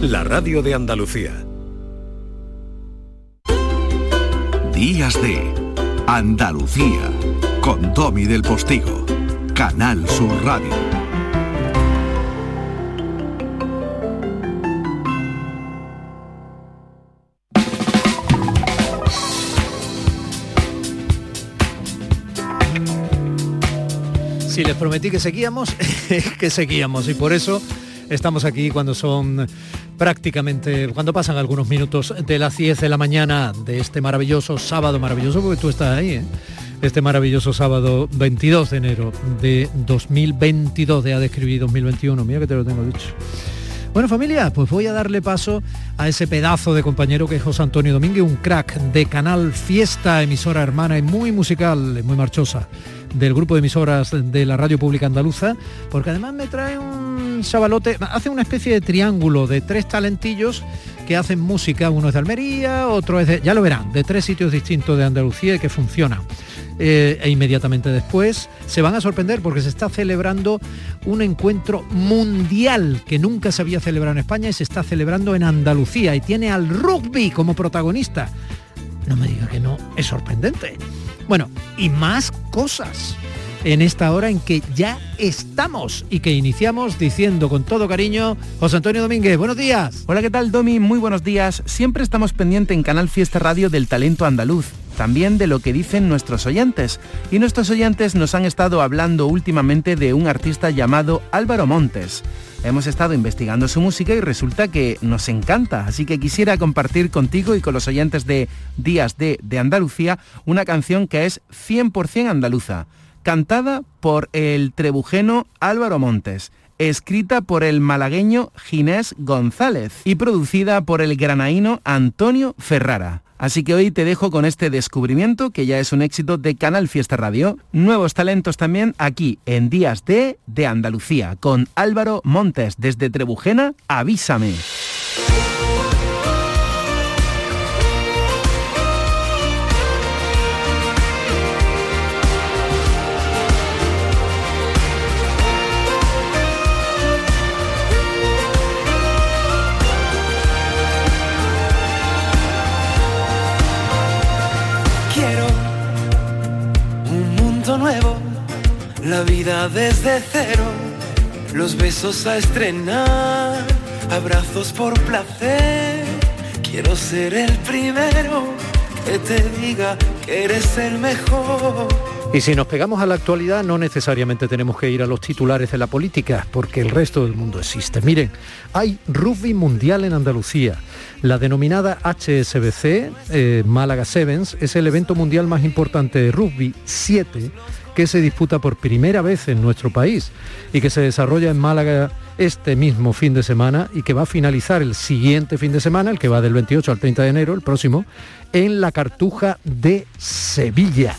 la radio de Andalucía. Días de Andalucía con Tommy del Postigo, Canal Sur Radio. Si les prometí que seguíamos, que seguíamos y por eso estamos aquí cuando son prácticamente, cuando pasan algunos minutos de las 10 de la mañana de este maravilloso sábado, maravilloso porque tú estás ahí, ¿eh? este maravilloso sábado 22 de enero de 2022, de describir 2021, mira que te lo tengo dicho. Bueno familia, pues voy a darle paso a ese pedazo de compañero que es José Antonio Domínguez, un crack de Canal Fiesta, emisora hermana y muy musical, muy marchosa del grupo de emisoras de la radio pública andaluza, porque además me trae un chavalote, hace una especie de triángulo de tres talentillos que hacen música, uno es de Almería, otro es de, ya lo verán, de tres sitios distintos de Andalucía y que funcionan. Eh, e inmediatamente después se van a sorprender porque se está celebrando un encuentro mundial que nunca se había celebrado en España y se está celebrando en Andalucía y tiene al rugby como protagonista. No me diga que no, es sorprendente. Bueno, y más cosas en esta hora en que ya estamos y que iniciamos diciendo con todo cariño, José Antonio Domínguez, buenos días. Hola, ¿qué tal, Domi? Muy buenos días. Siempre estamos pendientes en Canal Fiesta Radio del talento andaluz, también de lo que dicen nuestros oyentes. Y nuestros oyentes nos han estado hablando últimamente de un artista llamado Álvaro Montes. Hemos estado investigando su música y resulta que nos encanta, así que quisiera compartir contigo y con los oyentes de Días de, de Andalucía una canción que es 100% andaluza, cantada por el trebujeno Álvaro Montes escrita por el malagueño Ginés González y producida por el granaíno Antonio Ferrara. Así que hoy te dejo con este descubrimiento que ya es un éxito de Canal Fiesta Radio. Nuevos talentos también aquí en Días de de Andalucía con Álvaro Montes desde Trebujena. Avísame. La vida desde cero, los besos a estrenar, abrazos por placer. Quiero ser el primero que te diga que eres el mejor. Y si nos pegamos a la actualidad, no necesariamente tenemos que ir a los titulares de la política, porque el resto del mundo existe. Miren, hay rugby mundial en Andalucía. La denominada HSBC, eh, Málaga Sevens, es el evento mundial más importante de rugby 7 que se disputa por primera vez en nuestro país y que se desarrolla en Málaga este mismo fin de semana y que va a finalizar el siguiente fin de semana, el que va del 28 al 30 de enero, el próximo, en la Cartuja de Sevilla.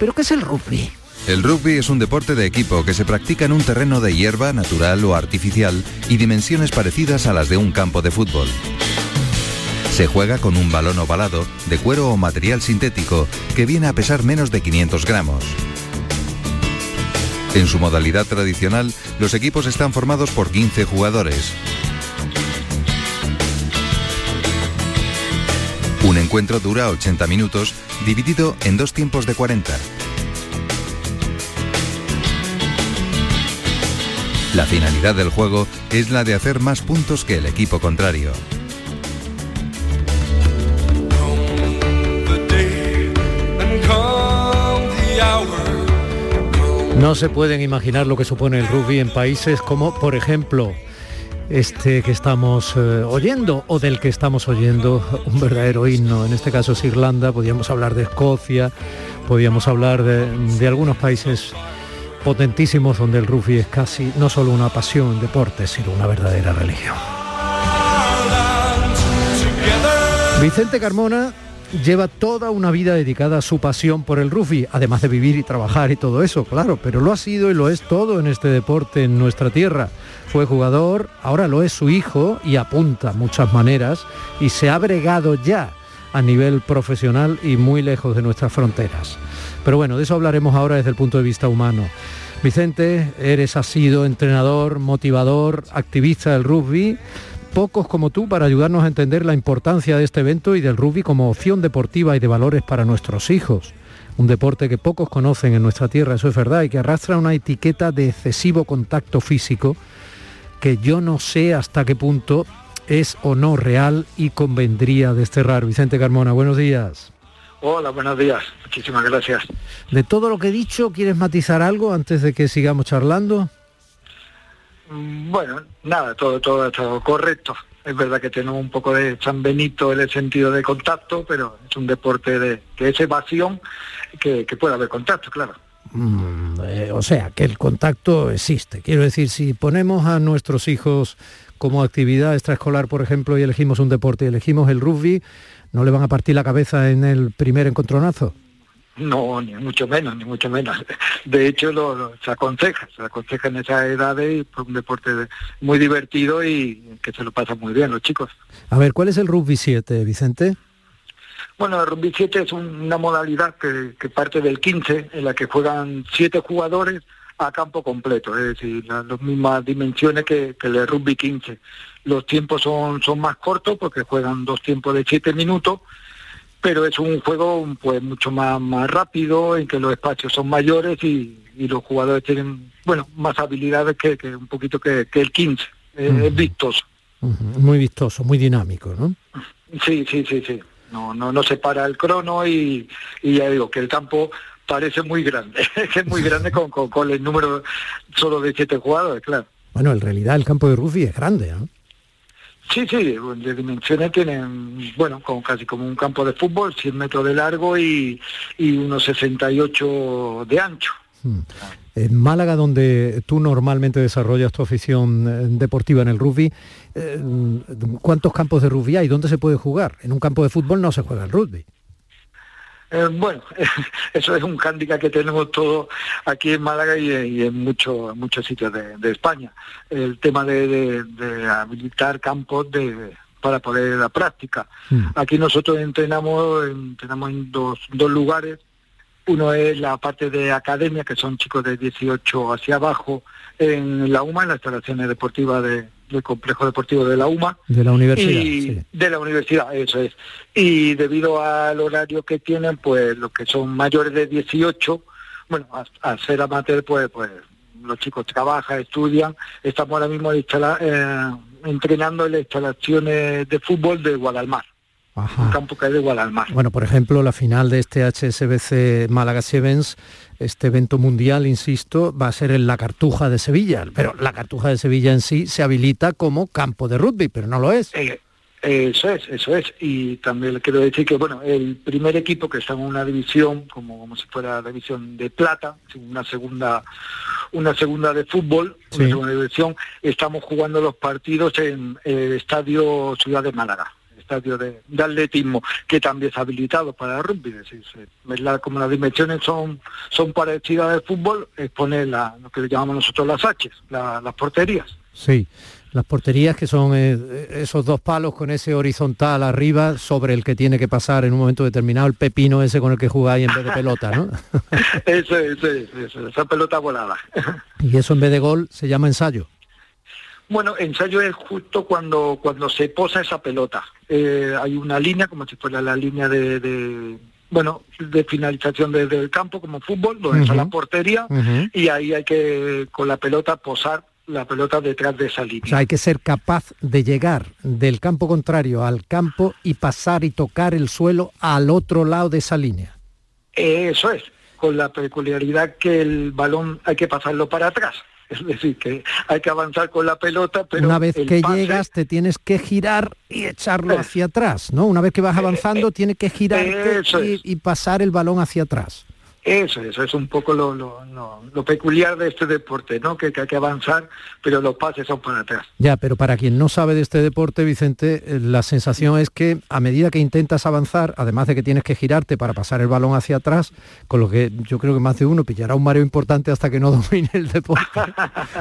¿Pero qué es el rugby? El rugby es un deporte de equipo que se practica en un terreno de hierba natural o artificial y dimensiones parecidas a las de un campo de fútbol. Se juega con un balón ovalado de cuero o material sintético que viene a pesar menos de 500 gramos. En su modalidad tradicional, los equipos están formados por 15 jugadores. Un encuentro dura 80 minutos, dividido en dos tiempos de 40. La finalidad del juego es la de hacer más puntos que el equipo contrario. No se pueden imaginar lo que supone el rugby en países como, por ejemplo, este que estamos eh, oyendo o del que estamos oyendo un verdadero himno. En este caso es Irlanda, podríamos hablar de Escocia, podríamos hablar de, de algunos países potentísimos donde el rugby es casi no solo una pasión, un deporte, sino una verdadera religión. Vicente Carmona lleva toda una vida dedicada a su pasión por el rugby, además de vivir y trabajar y todo eso, claro, pero lo ha sido y lo es todo en este deporte en nuestra tierra. Fue jugador, ahora lo es su hijo y apunta muchas maneras y se ha bregado ya a nivel profesional y muy lejos de nuestras fronteras. Pero bueno, de eso hablaremos ahora desde el punto de vista humano. Vicente, eres, has sido entrenador, motivador, activista del rugby pocos como tú para ayudarnos a entender la importancia de este evento y del rugby como opción deportiva y de valores para nuestros hijos. Un deporte que pocos conocen en nuestra tierra, eso es verdad, y que arrastra una etiqueta de excesivo contacto físico que yo no sé hasta qué punto es o no real y convendría desterrar. Vicente Carmona, buenos días. Hola, buenos días. Muchísimas gracias. De todo lo que he dicho, ¿quieres matizar algo antes de que sigamos charlando? Mm, bueno, nada, todo, todo está correcto. Es verdad que tenemos un poco de San Benito en el sentido de contacto, pero es un deporte de que es evasión, que, puede haber contacto, claro. Mm, eh, o sea, que el contacto existe. Quiero decir, si ponemos a nuestros hijos como actividad extraescolar, por ejemplo, y elegimos un deporte y elegimos el rugby, ¿no le van a partir la cabeza en el primer encontronazo? No, ni mucho menos, ni mucho menos. De hecho, lo, se aconseja, se aconseja en esa edad y por un deporte muy divertido y que se lo pasa muy bien los chicos. A ver, ¿cuál es el rugby 7, Vicente? Bueno, el rugby 7 es una modalidad que, parte del 15, en la que juegan siete jugadores a campo completo, es decir, las, mismas dimensiones que, que, el rugby 15. Los tiempos son, son más cortos porque juegan dos tiempos de siete minutos pero es un juego pues mucho más, más rápido, en que los espacios son mayores y, los jugadores tienen, bueno, más habilidades que, un poquito que, el 15. Es vistoso. Muy vistoso, muy dinámico, ¿no? Sí, sí, sí, sí. No, no, no se para el crono y, ya digo que el campo parece muy grande, es muy grande con, con, el número solo de siete jugadores, claro. Bueno, en realidad el campo de rugby es grande, ¿no? Sí, sí, de dimensiones tienen, bueno, como casi como un campo de fútbol, 100 metros de largo y, y unos 68 de ancho. Hmm. En Málaga, donde tú normalmente desarrollas tu afición eh, deportiva en el rugby, eh, ¿cuántos campos de rugby hay? ¿Dónde se puede jugar? En un campo de fútbol no se juega el rugby. Eh, bueno, eso es un hándicap que tenemos todos aquí en Málaga y, en muchos muchos sitios de, España. El tema de, habilitar campos de, para poder la práctica. Hmm. Aquí nosotros entrenamos, entrenamos en dos, dos lugares. Uno es la parte de academia, que son chicos de 18 hacia abajo, en la UMA, en las instalaciones deportivas de, del complejo deportivo de la UMA. De la universidad. De la universidad, eso es. Y debido al horario que tienen, pues los que son mayores de 18, bueno, al ser amateur, pues, pues los chicos trabajan, estudian. Estamos ahora mismo eh, entrenando en las instalaciones de fútbol de Guadalmar. Un campo que hay de Guadalmar. Bueno, por ejemplo, la final de este HSBC Málaga Sevens este evento mundial, insisto, va a ser en la Cartuja de Sevilla, pero la Cartuja de Sevilla en sí se habilita como campo de rugby, pero no lo es. Eh, eso es, eso es. Y también le quiero decir que, bueno, el primer equipo que está en una división, como, como si fuera la división de plata, una segunda una segunda de fútbol, una segunda división, estamos jugando los partidos en el Estadio Ciudad de Málaga estadio de, atletismo que también es habilitado para el rugby. como las dimensiones son, son parecidas al fútbol, es poner la, lo que llamamos nosotros las H, las porterías. Sí, las porterías que son eh, esos dos palos con ese horizontal arriba sobre el que tiene que pasar en un momento determinado el pepino ese con el que jugáis en vez de pelota, ¿no? eso, eso, eso, esa pelota volada. y eso en vez de gol se llama ensayo. Bueno, ensayo es justo cuando, cuando se posa esa pelota. Eh, hay una línea, como si fuera la línea de, bueno, de finalización desde el campo, como fútbol, donde está la portería, y ahí hay que, con la pelota, posar la pelota detrás de esa línea. O sea, hay que ser capaz de llegar del campo contrario al campo y pasar y tocar el suelo al otro lado de esa línea. Eso es, con la peculiaridad que el balón hay que pasarlo para atrás. Es decir, que hay que avanzar con la pelota, pero... Una vez que llegas te tienes que girar y echarlo hacia atrás, ¿no? Una vez que vas eh, avanzando eh, tienes que girar y pasar el balón hacia atrás. Eso, eso es un poco lo, lo, peculiar de este deporte, ¿no? Que, hay que avanzar, pero los pases son para atrás. Ya, pero para quien no sabe de este deporte, Vicente, eh, la sensación es que a medida que intentas avanzar, además de que tienes que girarte para pasar el balón hacia atrás, con lo que yo creo que más de uno pillará un mareo importante hasta que no domine el deporte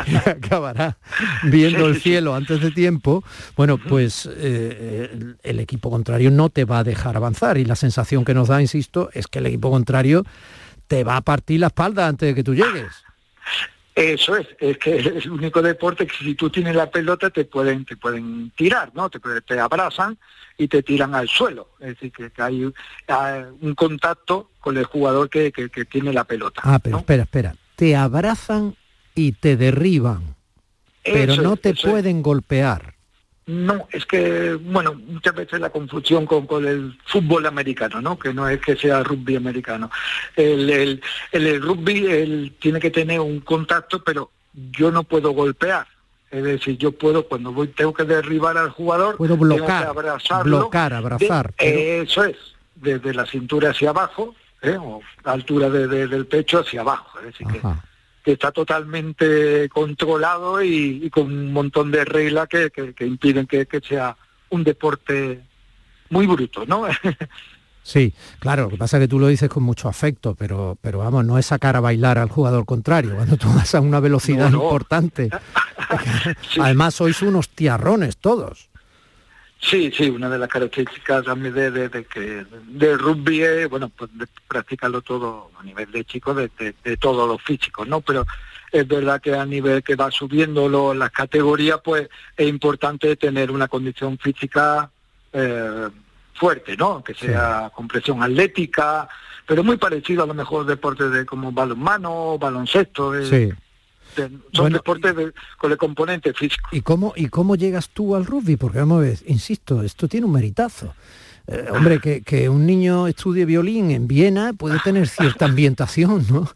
y acabará viendo el cielo antes de tiempo, bueno, pues eh, eh, el equipo contrario no te va a dejar avanzar y la sensación que nos da, insisto, es que el equipo contrario te va a partir la espalda antes de que tú llegues. Eso es, es que es el único deporte que si tú tienes la pelota te pueden, te pueden tirar, ¿no? Te, te abrazan y te tiran al suelo. Es decir, que, hay, un contacto con el jugador que, tiene la pelota. Ah, pero espera, espera. Te abrazan y te derriban, pero no te pueden golpear. No, es que, bueno, muchas veces la confusión con, con, el fútbol americano, ¿no? Que no es que sea rugby americano. El, el, el, rugby tiene que tener un contacto, pero yo no puedo golpear. Es decir, yo puedo, cuando voy, tengo que derribar al jugador, puedo bloquear, bloquear, abrazar. Eso es, desde la cintura hacia abajo, ¿eh? o altura del pecho hacia abajo. Es decir, que que está totalmente controlado y, con un montón de reglas que, impiden que, sea un deporte muy bruto, ¿no? Sí, claro, lo que pasa es que tú lo dices con mucho afecto, pero, pero vamos, no es sacar a bailar al jugador contrario, cuando tú vas a una velocidad importante. Además sois unos tiarrones todos. Sí, sí, una de las características también de, de, que del rugby es, bueno, pues practicarlo todo a nivel de chicos, de, de, todos los físicos, ¿no? Pero es verdad que a nivel que va subiendo las categorías, pues es importante tener una condición física eh, fuerte, ¿no? Que sea compresión atlética, pero muy parecido a lo mejor deportes de como balonmano, baloncesto. sí son deportes con el componente físico. ¿Y cómo, ¿Y cómo llegas tú al rugby? Porque vamos a ver, insisto, esto tiene un meritazo. Eh, hombre, que, que, un niño estudie violín en Viena puede tener cierta ambientación, ¿no?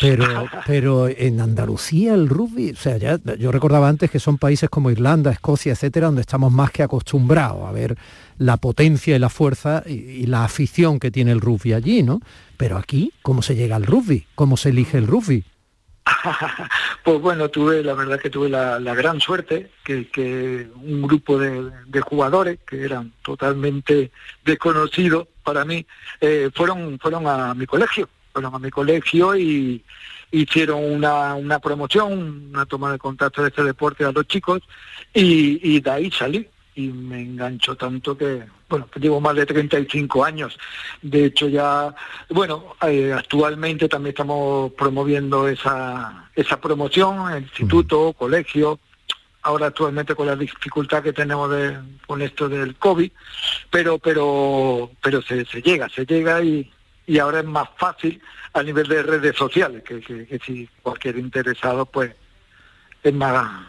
Pero, pero en Andalucía el rugby, o sea, ya, yo recordaba antes que son países como Irlanda, Escocia, etcétera, donde estamos más que acostumbrados a ver la potencia y la fuerza y, y la afición que tiene el rugby allí, ¿no? Pero aquí, ¿cómo se llega al rugby? ¿Cómo se elige el rugby? pues bueno, tuve, la verdad que tuve la, gran suerte que, un grupo de, jugadores que eran totalmente desconocidos para mí, eh, fueron, fueron a mi colegio, fueron a mi colegio y hicieron una, una promoción, una toma de contacto de este deporte a los chicos y, y de ahí salí y me enganchó tanto que, bueno, llevo más de 35 años. De hecho, ya, bueno, eh, actualmente también estamos promoviendo esa, esa promoción, instituto, colegio, ahora actualmente con la dificultad que tenemos de, con esto del COVID, pero, pero, pero se, se llega, se llega y, y ahora es más fácil a nivel de redes sociales, que, que, que si cualquier interesado, pues es más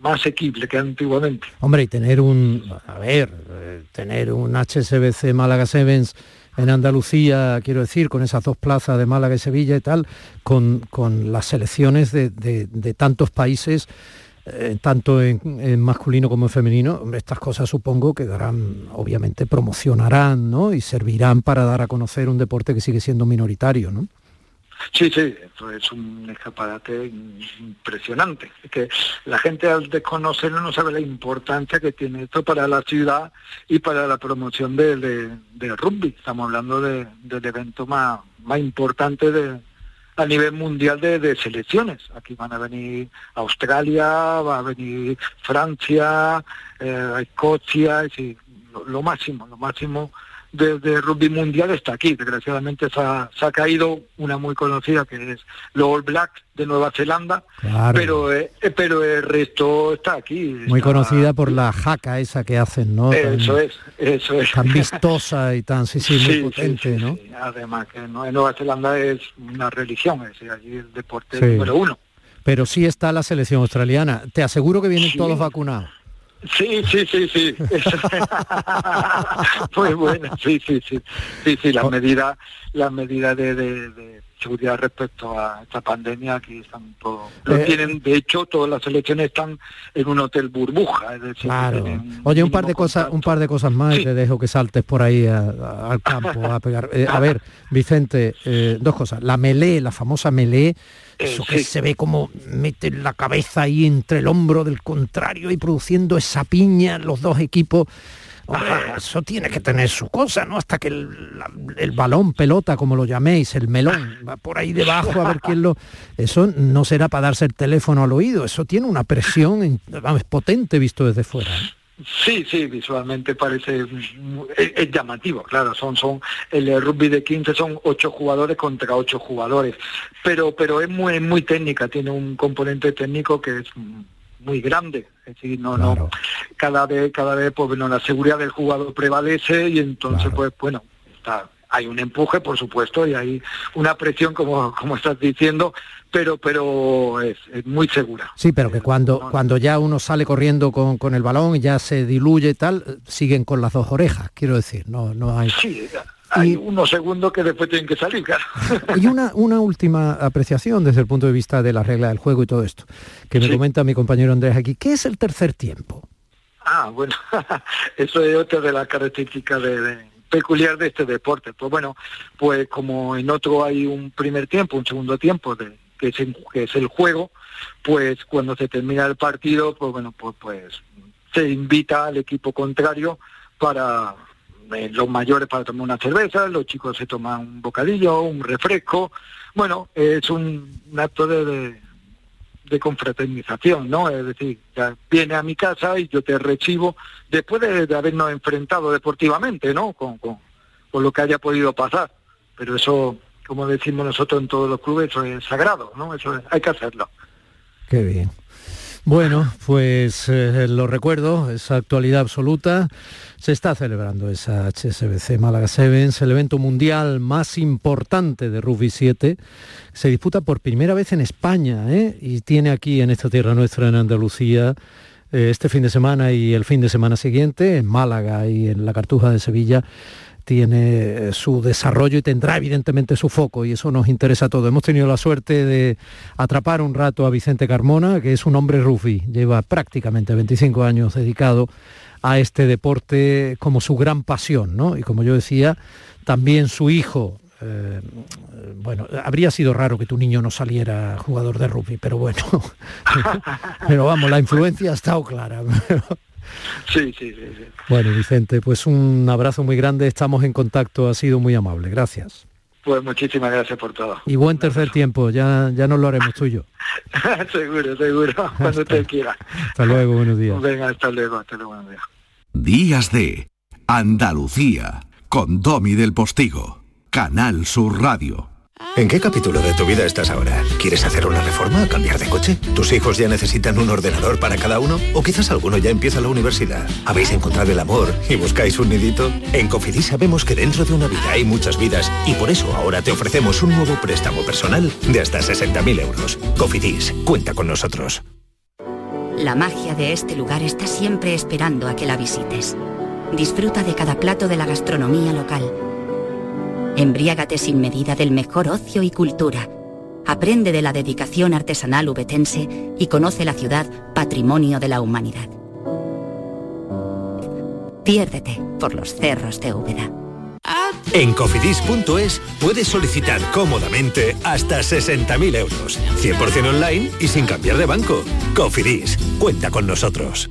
más asequible que antiguamente. Hombre, y tener un, a ver, eh, tener un HSBC Málaga Sevens en Andalucía, quiero decir, con esas dos plazas de Málaga y Sevilla y tal, con, con las selecciones de, de, tantos países, eh, tanto en, masculino como en femenino, estas cosas supongo que darán, obviamente promocionarán, ¿no? Y servirán para dar a conocer un deporte que sigue siendo minoritario, ¿no? Sí, sí, esto es un escaparate impresionante. Es que la gente al desconocerlo no sabe la importancia que tiene esto para la ciudad y para la promoción del de, rugby. Estamos hablando de, del evento más, importante de, a nivel mundial de, selecciones. Aquí van a venir Australia, va a venir Francia, eh, Escocia, y lo máximo, lo máximo de, rugby mundial está aquí. Desgraciadamente se ha, caído una muy conocida que es los All Blacks de Nueva Zelanda, pero eh, eh, pero el resto está aquí. Muy conocida por la jaca esa que hacen, ¿no? Eso es, eso es. Tan vistosa y tan, sí, sí, muy potente, ¿no? Además que en Nueva Zelanda es una religión, es allí el deporte número uno. Pero sí está la selección australiana. Te aseguro que vienen todos vacunados. Sí, sí, sí, sí. Muy buena, sí, sí, sí. Sí, sí, las medidas, las medidas de, de, seguridad respecto a esta pandemia aquí están todos. Lo eh, tienen, de hecho, todas las elecciones están en un hotel burbuja. Es decir, claro. Oye, un par de cosas, un par de cosas más y te dejo que saltes por ahí al campo a pegar. Eh, a ver, Vicente, eh, dos cosas. La melé, la famosa melé eso que se ve como mete la cabeza ahí entre el hombro del contrario y produciendo esa piña los dos equipos. Eso tiene que tener su cosa, ¿no? Hasta que el, balón, pelota, como lo llaméis, el melón, va por ahí debajo a ver quién lo... Eso no será para darse el teléfono al oído, eso tiene una presión, potente visto desde fuera. ¿eh? Sí, sí, visualmente parece es, llamativo, claro, son son el rugby de 15 son ocho jugadores contra ocho jugadores, pero pero es muy muy técnica, tiene un componente técnico que es muy grande, es decir, no no cada vez cada vez pues bueno, la seguridad del jugador prevalece y entonces pues bueno, está hay un empuje, por supuesto, y hay una presión, como, como estás diciendo, pero, pero es, muy segura. Sí, pero que cuando, cuando ya uno sale corriendo con, con el balón ya se diluye y tal, siguen con las dos orejas, quiero decir, no, no hay... Sí, hay unos segundos que después tienen que salir, claro. Y una, una última apreciación desde el punto de vista de la regla del juego y todo esto, que me comenta mi compañero Andrés aquí. ¿Qué es el tercer tiempo? Ah, bueno, eso es otra de las características de, peculiar de este deporte. Pues bueno, pues como en otro hay un primer tiempo, un segundo tiempo, de, que, es, que es el juego, pues cuando se termina el partido, pues bueno, pues, pues se invita al equipo contrario para los mayores para tomar una cerveza, los chicos se toman un bocadillo, un refresco. Bueno, es un, acto de de confraternización, ¿no? Es decir, viene a mi casa y yo te recibo después de, habernos enfrentado deportivamente, ¿no? Con, con, lo que haya podido pasar. Pero eso, como decimos nosotros en todos los clubes, eso es sagrado, ¿no? Eso hay que hacerlo. Qué bien. Bueno, pues eh, lo recuerdo, esa actualidad absoluta. Se está celebrando esa HSBC Málaga Sevens, el evento mundial más importante de rugby 7. Se disputa por primera vez en España ¿eh? y tiene aquí en esta tierra nuestra, en Andalucía, eh, este fin de semana y el fin de semana siguiente, en Málaga y en la Cartuja de Sevilla, tiene eh, su desarrollo y tendrá evidentemente su foco y eso nos interesa a todos. Hemos tenido la suerte de atrapar un rato a Vicente Carmona, que es un hombre rufi, lleva prácticamente 25 años dedicado a este deporte como su gran pasión, ¿no? Y como yo decía, también su hijo, eh, bueno, habría sido raro que tu niño no saliera jugador de rugby, pero bueno, pero vamos, la influencia ha estado clara. Sí, sí, sí, Bueno, Vicente, pues un abrazo muy grande, estamos en contacto, ha sido muy amable, gracias. Pues muchísimas gracias por todo. Y buen tercer tiempo, ya, ya nos lo haremos tuyo. seguro, seguro, cuando te quiera. Hasta luego, buenos días. Venga, hasta luego, hasta luego, buenos días. Días de Andalucía, con Domi del Postigo, Canal Sur Radio. ¿En qué capítulo de tu vida estás ahora? ¿Quieres hacer una reforma cambiar de coche? ¿Tus hijos ya necesitan un ordenador para cada uno? ¿O quizás alguno ya empieza la universidad? ¿Habéis encontrado el amor y buscáis un nidito? En Cofidis sabemos que dentro de una vida hay muchas vidas y por eso ahora te ofrecemos un nuevo préstamo personal de hasta 60.000 euros. Cofidis, cuenta con nosotros. La magia de este lugar está siempre esperando a que la visites. Disfruta de cada plato de la gastronomía local Embriágate sin medida del mejor ocio y cultura. Aprende de la dedicación artesanal ubetense y conoce la ciudad patrimonio de la humanidad. Piérdete por los cerros de Úbeda. En cofidis.es puedes solicitar cómodamente hasta 60.000 euros, 100% online y sin cambiar de banco. Cofidis, cuenta con nosotros.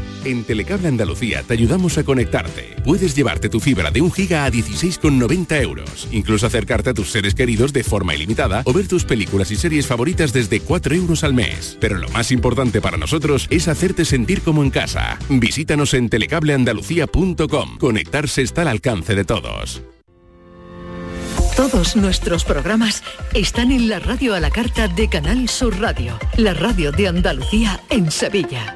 En Telecable Andalucía te ayudamos a conectarte. Puedes llevarte tu fibra de un giga a 16,90 euros. Incluso acercarte a tus seres queridos de forma ilimitada o ver tus películas y series favoritas desde 4 euros al mes. Pero lo más importante para nosotros es hacerte sentir como en casa. Visítanos en telecableandalucía.com. Conectarse está al alcance de todos. Todos nuestros programas están en la radio a la carta de Canal Sur Radio, la radio de Andalucía en Sevilla.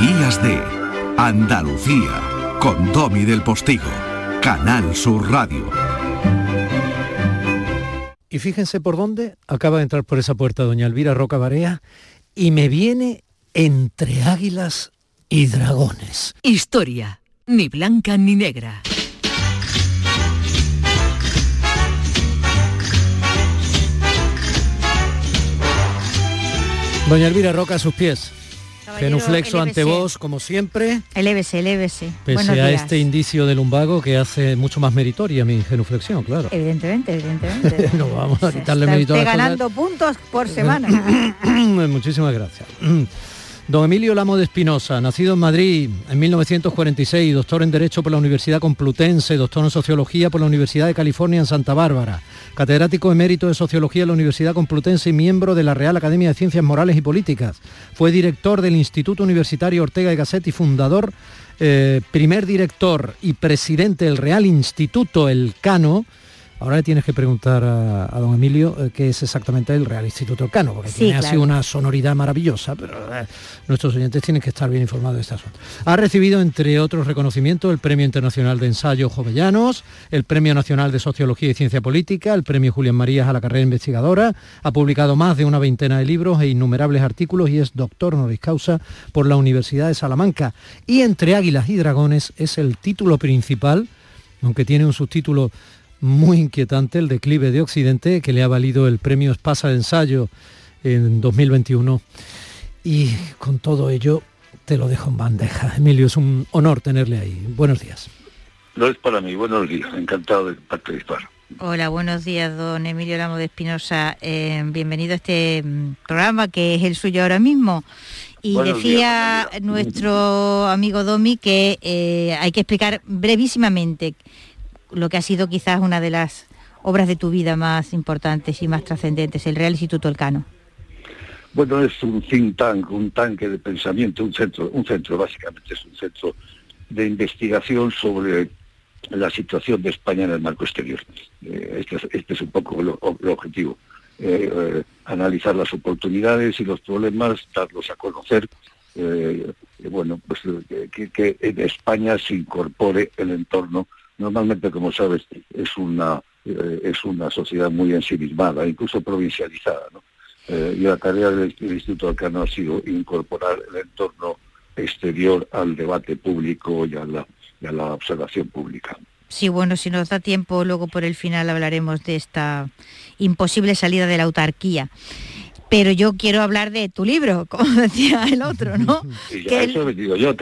Días de Andalucía con Domi del Postigo, Canal Sur Radio. Y fíjense por dónde acaba de entrar por esa puerta doña Elvira Roca Barea y me viene entre águilas y dragones. Historia, ni blanca ni negra. Doña Elvira Roca a sus pies. Genuflexo ante vos, como siempre. Elévese, elévese. Pese a este indicio de lumbago que hace mucho más meritoria mi genuflexión, claro. Evidentemente, evidentemente. no vamos a quitarle mérito a ganando puntos por semana. Muchísimas gracias. Don Emilio Lamo de Espinosa, nacido en Madrid en 1946, doctor en Derecho por la Universidad Complutense, doctor en Sociología por la Universidad de California en Santa Bárbara, catedrático emérito de Sociología en la Universidad Complutense y miembro de la Real Academia de Ciencias Morales y Políticas. Fue director del Instituto Universitario Ortega y Gasset y fundador, eh, primer director y presidente del Real Instituto Elcano, Ahora le tienes que preguntar a, don Emilio eh, qué es exactamente el Real Instituto Cano, porque tiene así una sonoridad maravillosa, pero eh, nuestros oyentes tienen que estar bien informados de este asunto. Ha recibido, entre otros reconocimientos, el Premio Internacional de Ensayo Jovellanos, el Premio Nacional de Sociología y Ciencia Política, el Premio Julián Marías a la carrera investigadora, ha publicado más de una veintena de libros e innumerables artículos y es doctor honoris causa por la Universidad de Salamanca. Y Entre Águilas y Dragones es el título principal, aunque tiene un subtítulo muy inquietante, el declive de Occidente, que le ha valido el premio Espasa de Ensayo en 2021. Y con todo ello, te lo dejo en bandeja. Emilio, es un honor tenerle ahí. Buenos días. No es para mí, buenos días, encantado de participar. Hola, buenos días, don Emilio Ramos de Espinosa. Eh, bienvenido a este mm, programa que es el suyo ahora mismo. Y decía nuestro amigo Domi que eh, hay que explicar brevísimamente lo que ha sido quizás una de las obras de tu vida más importantes y más trascendentes, el Real Instituto Elcano. Bueno, es un think tank, un tanque de pensamiento, un centro, un centro básicamente es un centro de investigación sobre la situación de España en el marco exterior. Eh, este, este, es un poco el, objetivo. Eh, eh, analizar las oportunidades y los problemas, darlos a conocer. bueno, pues que, que en España se incorpore el entorno Normalmente, como sabes, es una, eh, es una sociedad muy ensimismada, incluso provincializada. Eh, y la tarea del, Instituto Alcano ha sido incorporar el entorno exterior al debate público y a la, y a la observación pública. Sí, bueno, si nos da tiempo, luego por el final hablaremos de esta imposible salida de la autarquía pero yo quiero hablar de tu libro, como decía el otro, ¿no?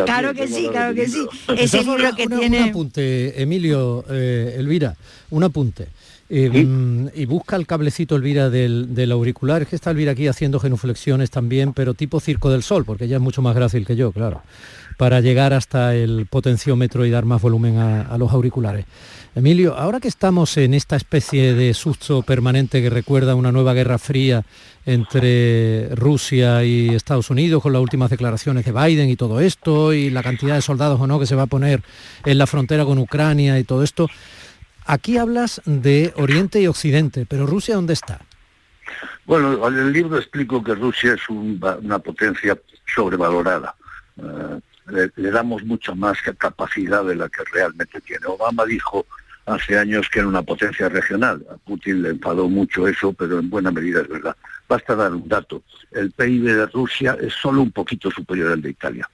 Claro que sí, claro que sí. Ese libro que tiene... Un apunte, Emilio, eh, Elvira, un apunte. Eh, mm, y busca el cablecito Elvira del, auricular, es que está Elvira aquí haciendo genuflexiones también, pero tipo Circo del Sol, porque ella es mucho más grácil que yo, claro, para llegar hasta el potenciómetro y dar más volumen a los auriculares. Emilio, ahora que estamos en esta especie de susto permanente que recuerda una nueva guerra fría entre Rusia y Estados Unidos, con las últimas declaraciones de Biden y todo esto, y la cantidad de soldados o no que se va a poner en la frontera con Ucrania y todo esto, aquí hablas de Oriente y Occidente, pero Rusia ¿dónde está? Bueno, en el libro explico que Rusia es una potencia sobrevalorada. Eh, le, damos mucha más capacidad de la que realmente tiene. Obama dijo hace años que era una potencia regional. A Putin le enfadó mucho eso, pero en buena medida es verdad. Basta dar un dato. El PIB de Rusia es solo un poquito superior al de Italia.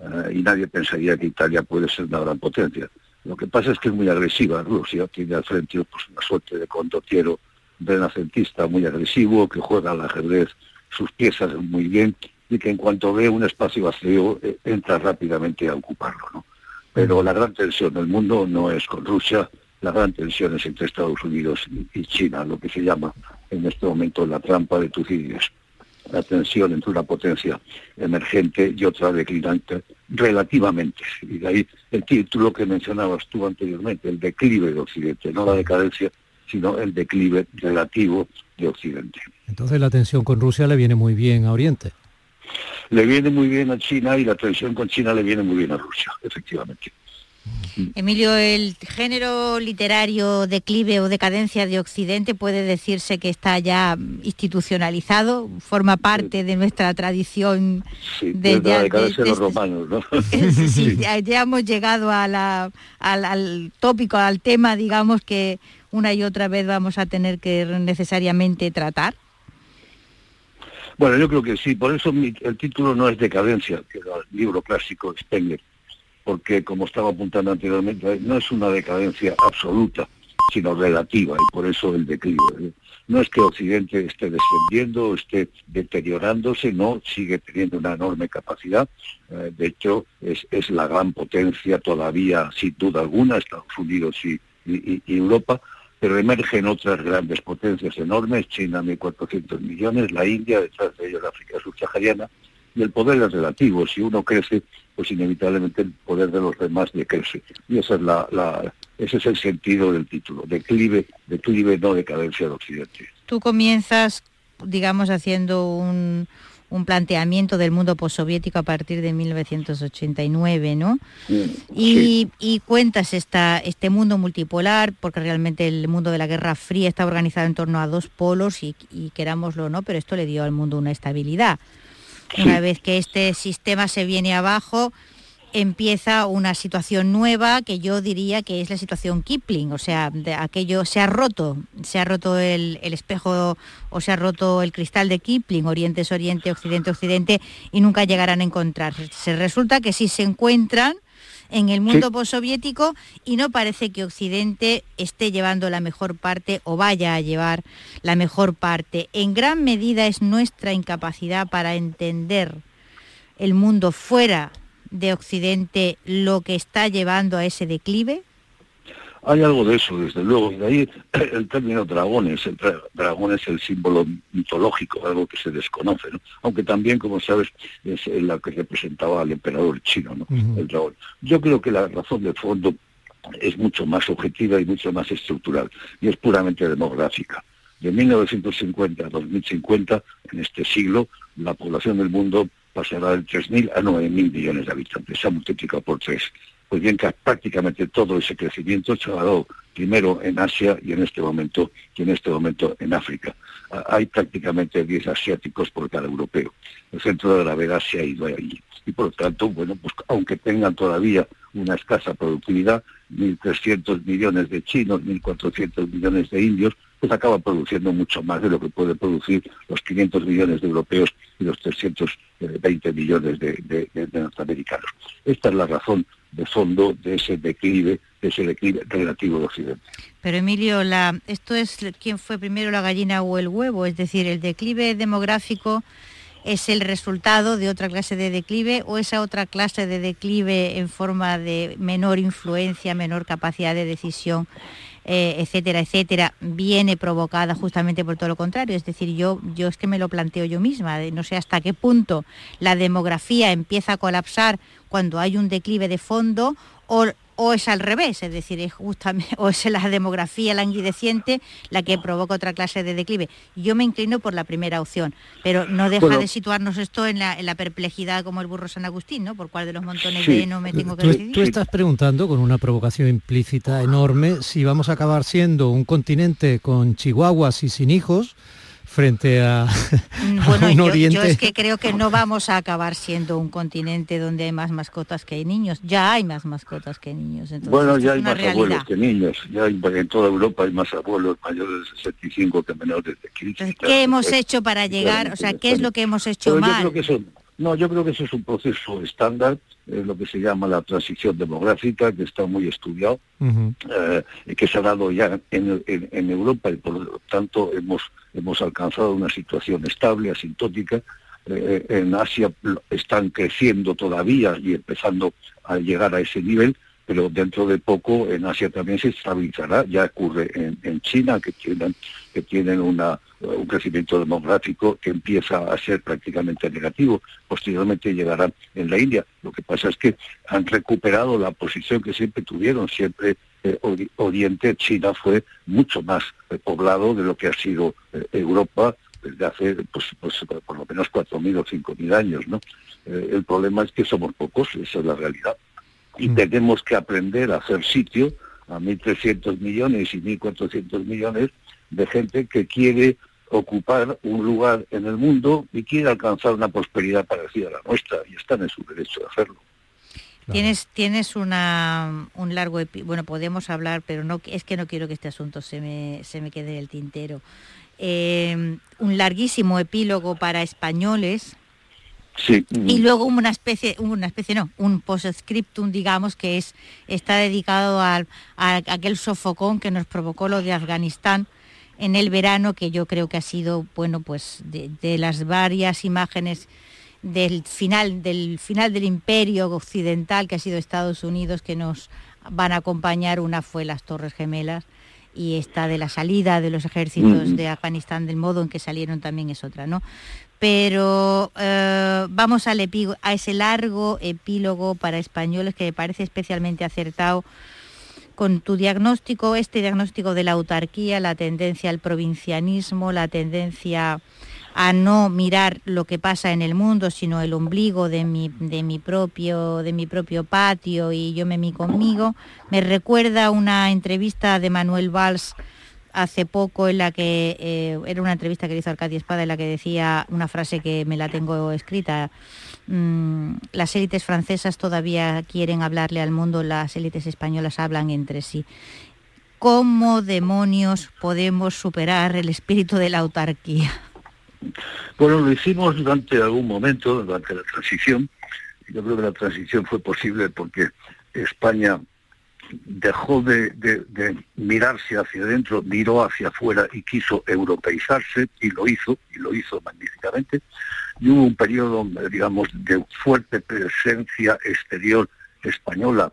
Eh, y nadie pensaría que Italia puede ser una gran potencia. Lo que pasa es que es muy agresiva Rusia, tiene al frente pues, una suerte de condottiero renacentista muy agresivo, que juega al ajedrez sus piezas muy bien y que en cuanto ve un espacio vacío eh, entra rápidamente a ocuparlo. ¿no? Pero la gran tensión del mundo no es con Rusia, la gran tensión es entre Estados Unidos y China, lo que se llama en este momento la trampa de Tucídides. La tensión entre una potencia emergente y otra declinante relativamente. Y de ahí el título que mencionabas tú anteriormente, el declive de Occidente, no la decadencia, sino el declive relativo de Occidente. Entonces la tensión con Rusia le viene muy bien a Oriente. Le viene muy bien a China y la tensión con China le viene muy bien a Rusia, efectivamente. Emilio, el género literario declive o decadencia de Occidente puede decirse que está ya institucionalizado, forma parte de nuestra tradición. de, la decadencia de, los romanos, ¿no? sí, Ya, hemos llegado a la, al, al tópico, al tema, digamos, que una y otra vez vamos a tener que necesariamente tratar. Bueno, yo creo que sí, por eso el título no es Decadencia, que era el libro clásico de Spengler, porque como estaba apuntando anteriormente, no es una decadencia absoluta, sino relativa, y por eso el declive. No es que Occidente esté descendiendo, esté deteriorándose, no, sigue teniendo una enorme capacidad. Eh, de hecho, es, la gran potencia todavía, sin duda alguna, Estados Unidos y Europa, pero emergen otras grandes potencias enormes, China 1.400 millones, la India, detrás de ellos la África subsahariana, y el poder es relativo, si uno crece, pues inevitablemente el poder de los demás decrece. Y esa es la, ese es el sentido del título, declive, declive no decadencia de Occidente. Tú comienzas, digamos, haciendo un, un planteamiento del mundo postsoviético a partir de 1989, ¿no? y, cuentas esta, este mundo multipolar, porque realmente el mundo de la Guerra Fría está organizado en torno a dos polos y, y querámoslo no, pero esto le dio al mundo una estabilidad. Una vez que este sistema se viene abajo, empieza una situación nueva que yo diría que es la situación Kipling, o sea, de aquello se ha roto, se ha roto el, espejo o se ha roto el cristal de Kipling, Oriente es Oriente, Occidente Occidente, y nunca llegarán a encontrarse. Se resulta que sí se encuentran en el mundo postsoviético y no parece que Occidente esté llevando la mejor parte o vaya a llevar la mejor parte. En gran medida es nuestra incapacidad para entender el mundo fuera de Occidente lo que está llevando a ese declive? Hay algo de eso, desde luego, y de ahí el término dragones. El dragón es el símbolo mitológico, algo que se desconoce, ¿no? aunque también, como sabes, es la que representaba al emperador chino, ¿no? el dragón. Yo creo que la razón de fondo es mucho más objetiva y mucho más estructural, y es puramente demográfica. De 1950 a 2050, en este siglo, la población del mundo pasará de 3.000 a 9.000 millones de habitantes, se ha multiplicado por tres. Pues bien, que prácticamente todo ese crecimiento se ha dado primero en Asia y en este momento y en este momento en África. Hay prácticamente 10 asiáticos por cada europeo. El centro de la gravedad se ha ido allí. Y por lo tanto, bueno, pues aunque tengan todavía una escasa productividad, 1.300 millones de chinos, 1.400 millones de indios, pues acaba produciendo mucho más de lo que puede producir los 500 millones de europeos y los 320 millones de, norteamericanos. Esta es la razón de fondo de ese declive, de ese declive relativo de Occidente. Pero Emilio, esto es quién fue primero la gallina o el huevo, es decir, el declive demográfico es el resultado de otra clase de declive o esa otra clase de declive en forma de menor influencia, menor capacidad de decisión eh, etcétera, etcétera, viene provocada justamente por todo lo contrario. Es decir, yo, yo es que me lo planteo yo misma, no sé hasta qué punto la demografía empieza a colapsar cuando hay un declive de fondo o o es al revés, es decir, es justamente, o es la demografía languideciente la que provoca otra clase de declive. Yo me inclino por la primera opción, pero no deja de situarnos esto en la, perplejidad como el burro San Agustín, ¿no? Por cuál de los montones de no me tengo que decidir. Tú estás preguntando con una provocación implícita enorme si vamos a acabar siendo un continente con chihuahuas y sin hijos frente a, mm, bueno, un yo, oriente. Yo es que creo que no vamos a acabar siendo un continente donde hay más mascotas que hay niños. Ya hay más mascotas que niños. bueno, ya hay más abuelos que niños. Ya hay, en toda Europa hay más abuelos mayores de 65 que menores de 15. ¿Qué hemos hecho para llegar? O sea, ¿qué es lo que hemos hecho mal? No, yo creo que eso es un proceso estándar es lo que se llama la transición demográfica, que está muy estudiado, eh, que se ha dado ya en, en, Europa y por lo tanto hemos, hemos alcanzado una situación estable, asintótica. Eh, en Asia están creciendo todavía y empezando a llegar a ese nivel, pero dentro de poco en Asia también se estabilizará. Ya ocurre en, en China, que tienen, que tienen una, un crecimiento demográfico que empieza a ser prácticamente negativo. Posteriormente llegará en la India. Lo que pasa es que han recuperado la posición que siempre tuvieron. Siempre eh, Oriente, China fue mucho más eh, poblado de lo que ha sido eh, Europa desde hace pues, pues, por lo menos 4.000 o 5.000 años. ¿no? el problema es que somos pocos, esa es la realidad. y tenemos que aprender a hacer sitio a 1.300 millones y 1.400 millones de gente que quiere ocupar un lugar en el mundo y quiere alcanzar una prosperidad parecida a la nuestra y están en su derecho de hacerlo. Tienes, tienes una, un largo, bueno, podemos hablar, pero no es que no quiero que este asunto se me, se me quede en el tintero. Eh, un larguísimo epílogo para españoles. Sí. Y luego una especie, una especie no, un postscriptum, digamos, que es está dedicado al, a aquel sofocón que nos provocó lo de Afganistán en el verano, que yo creo que ha sido, bueno, pues de, de las varias imágenes del final, del final del imperio occidental que ha sido Estados Unidos que nos van a acompañar. Una fue las Torres Gemelas y esta de la salida de los ejércitos de Afganistán, del modo en que salieron también es otra, ¿no? Pero eh, vamos al a ese largo epílogo para españoles que me parece especialmente acertado con tu diagnóstico, este diagnóstico de la autarquía, la tendencia al provincianismo, la tendencia a no mirar lo que pasa en el mundo, sino el ombligo de mi, de mi, propio, de mi propio patio y yo me mi conmigo. Me recuerda una entrevista de Manuel Valls hace poco en la que eh, era una entrevista que hizo Arcadia Espada en la que decía una frase que me la tengo escrita. Mm, las élites francesas todavía quieren hablarle al mundo, las élites españolas hablan entre sí. ¿Cómo demonios podemos superar el espíritu de la autarquía? Bueno, lo hicimos durante algún momento, durante la transición. Yo creo que la transición fue posible porque España dejó de, mirarse hacia adentro, miró hacia afuera y quiso europeizarse y lo hizo, y lo hizo magníficamente. Y hubo un periodo, digamos, de fuerte presencia exterior española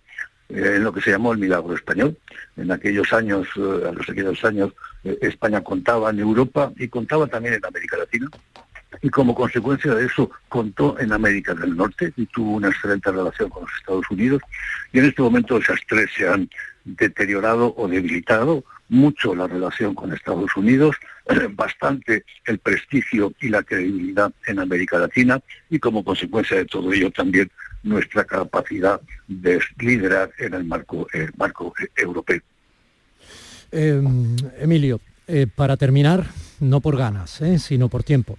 eh, en lo que se llamó el milagro español. En aquellos años, eh, a los aquellos años, eh, España contaba en Europa y contaba también en América Latina. Y como consecuencia de eso contó en América del Norte y tuvo una excelente relación con los Estados Unidos. Y en este momento esas tres se han deteriorado o debilitado mucho la relación con Estados Unidos, bastante el prestigio y la credibilidad en América Latina y como consecuencia de todo ello también nuestra capacidad de liderar en el marco, el marco europeo. Em, Emilio, eh, para terminar, no por ganas, eh, sino por tiempo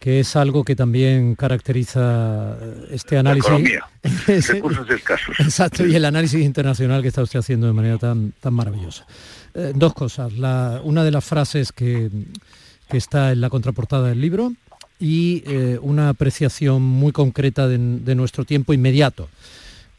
que es algo que también caracteriza eh, este análisis. recursos escasos. Exacto, y el análisis internacional que está usted haciendo de manera tan, tan maravillosa. Dos cosas. una de las frases que, está en la contraportada del libro y una apreciación muy concreta de nuestro tiempo inmediato.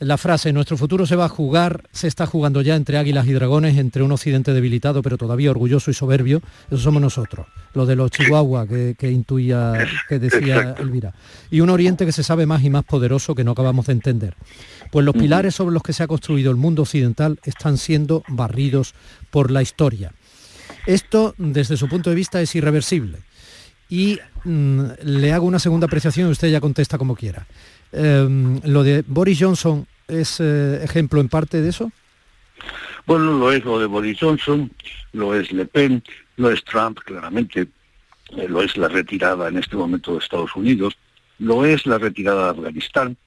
La frase, nuestro futuro se va a jugar, se está jugando ya entre águilas y dragones, entre un occidente debilitado pero todavía orgulloso y soberbio, eso somos nosotros, lo de los chihuahua que, intuía, que decía Elvira, y un oriente que se sabe más y más poderoso que no acabamos de entender. Pues los pilares sobre los que se ha construido el mundo occidental están siendo barridos por la historia. Esto, desde su punto de vista, es irreversible. Y mm, le hago una segunda apreciación y usted ya contesta como quiera. Em, lo de Boris Johnson es eh, ejemplo en parte de eso. Bueno, lo es lo de Boris Johnson, lo es Le Pen, lo es Trump, claramente, eh, lo es la retirada en este momento de Estados Unidos, lo es la retirada de Afganistán,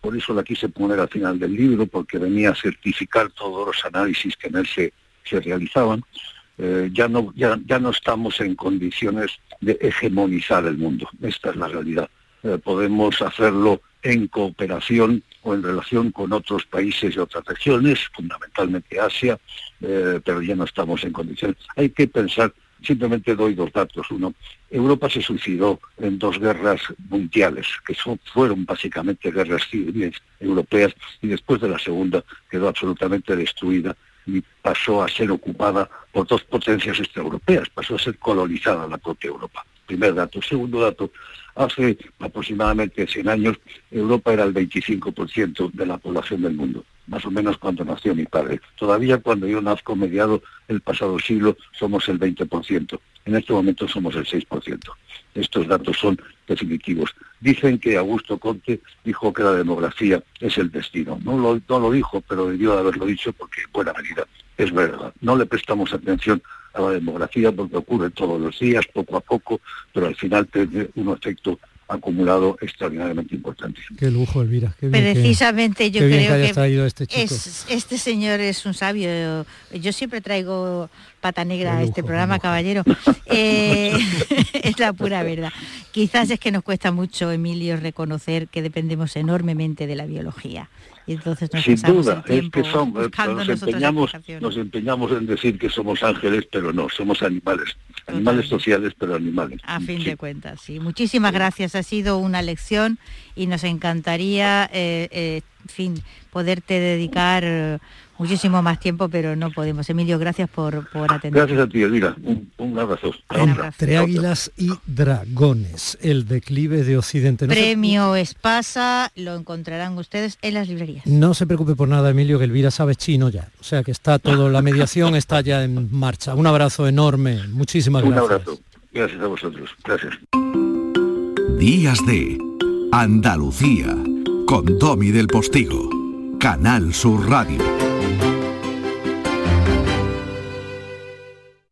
por eso la quise poner al final del libro, porque venía a certificar todos los análisis que en él se, realizaban. ya, no, ya, ya no estamos en condiciones de hegemonizar el mundo, esta es la realidad. podemos hacerlo en cooperación o en relación con otros países y otras regiones, fundamentalmente Asia, eh, pero ya no estamos en condiciones. Hay que pensar, simplemente doy dos datos. Uno, Europa se suicidó en dos guerras mundiales, que fueron básicamente guerras civiles europeas, y después de la segunda quedó absolutamente destruida y pasó a ser ocupada por dos potencias extraeuropeas, pasó a ser colonizada la propia Europa. Primer dato. Segundo dato, Hace aproximadamente 100 años Europa era el 25% de la población del mundo, más o menos cuando nació mi padre. Todavía cuando yo nazco mediado el pasado siglo somos el 20%. En este momento somos el 6%. Estos datos son definitivos. Dicen que Augusto Conte dijo que la demografía es el destino. No lo, dijo, pero debió de haberlo dicho porque en buena medida es verdad. No le prestamos atención a la demografía porque ocurre todos los días, poco a poco, pero al final tiene un efecto acumulado extraordinariamente importante. Qué lujo, Elvira. Qué bien Precisamente yo creo que, este, este señor es un sabio. Yo siempre traigo pata negra a este programa, caballero. Eh, es la pura verdad. Quizás es que nos cuesta mucho, Emilio, reconocer que dependemos enormemente de la biología. Y entonces nos Sin duda, es que son, eh, nos empeñamos, nos empeñamos en decir que somos ángeles, pero no, somos animales. Animales sociales, pero animales. A fin de cuentas, sí. Muchísimas gracias. Ha sido una lección y nos encantaría, eh, eh, fin, poderte dedicar muchísimo más tiempo, pero no podemos. Emilio, gracias por, por atender. Gracias a ti, Elvira. Un, abrazo. Entre águilas y dragones, el declive de Occidente. Premio Espasa, lo encontrarán ustedes en las librerías. No se preocupe por nada, Emilio, que Elvira sabe chino ya. O sea que está todo, la mediación está ya en marcha. Un abrazo enorme. Muchísimas gracias. Un abrazo. Gracias a vosotros. Gracias. Días de Andalucía con Domi del Postigo. Canal Sur Radio.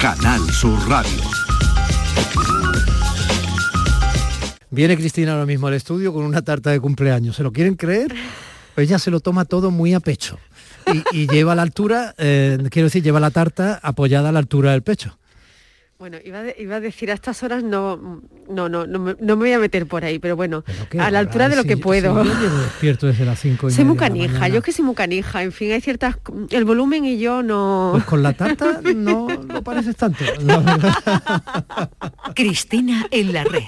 Canal Sur Radio. Viene Cristina ahora mismo al estudio con una tarta de cumpleaños. ¿Se lo quieren creer? Ella se lo toma todo muy a pecho. Y, lleva la altura, eh, quiero decir, lleva la tarta apoyada a la altura del pecho. Bueno, iba, a decir a estas horas no, no, no, no me, voy a meter por ahí, pero bueno, a la altura de lo que puedo. yo despierto desde las 5 Soy muy canija, yo que soy muy canija, en fin, hay ciertas... El volumen y yo no... Pues con la tarta no, no pareces tanto. Cristina en la red.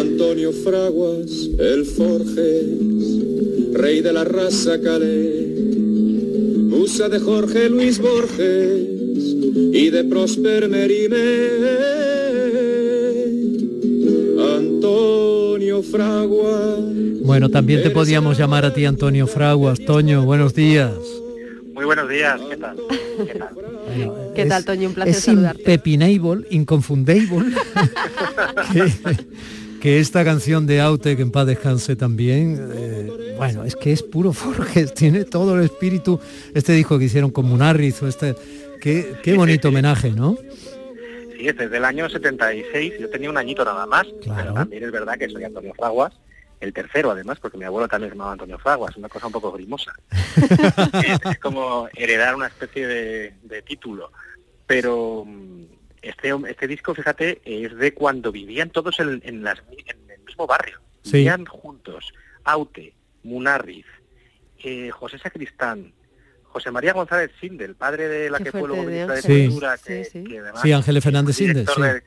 Antonio Fraguas, el Forges, rey de la raza Calais, musa de Jorge Luis Borges y de Prosper Merime. Antonio Fraguas. Bueno, también te podíamos llamar a ti Antonio Fraguas. Toño, buenos días. Muy buenos días, ¿qué tal? ¿Qué tal? ¿Qué tal, Toño? Un placer es saludarte. inconfundible, que, esta canción de Aute, que en paz descanse también, eh, bueno, es que es puro Forges, tiene todo el espíritu, este disco que hicieron con Munarriz, este Qué, bonito homenaje, ¿no? Sí, es desde el año 76, yo tenía un añito nada más, pero también es verdad que soy Antonio Fraguas, el tercero además, porque mi abuelo también se llamaba Antonio Fraguas, una cosa un poco grimosa. es, como heredar una especie de, título. Pero, este, este disco, fíjate, es de cuando vivían todos en, en, las, en el mismo barrio. Sí. Vivían juntos. Aute, Munarriz, eh, José Sacristán, José María González Sinde, el padre de la Qué que fue luego ministra de Sí. Cultura, que, Sí, sí. que además Sí, Ángeles Fernández fue Sinde, director sí. de-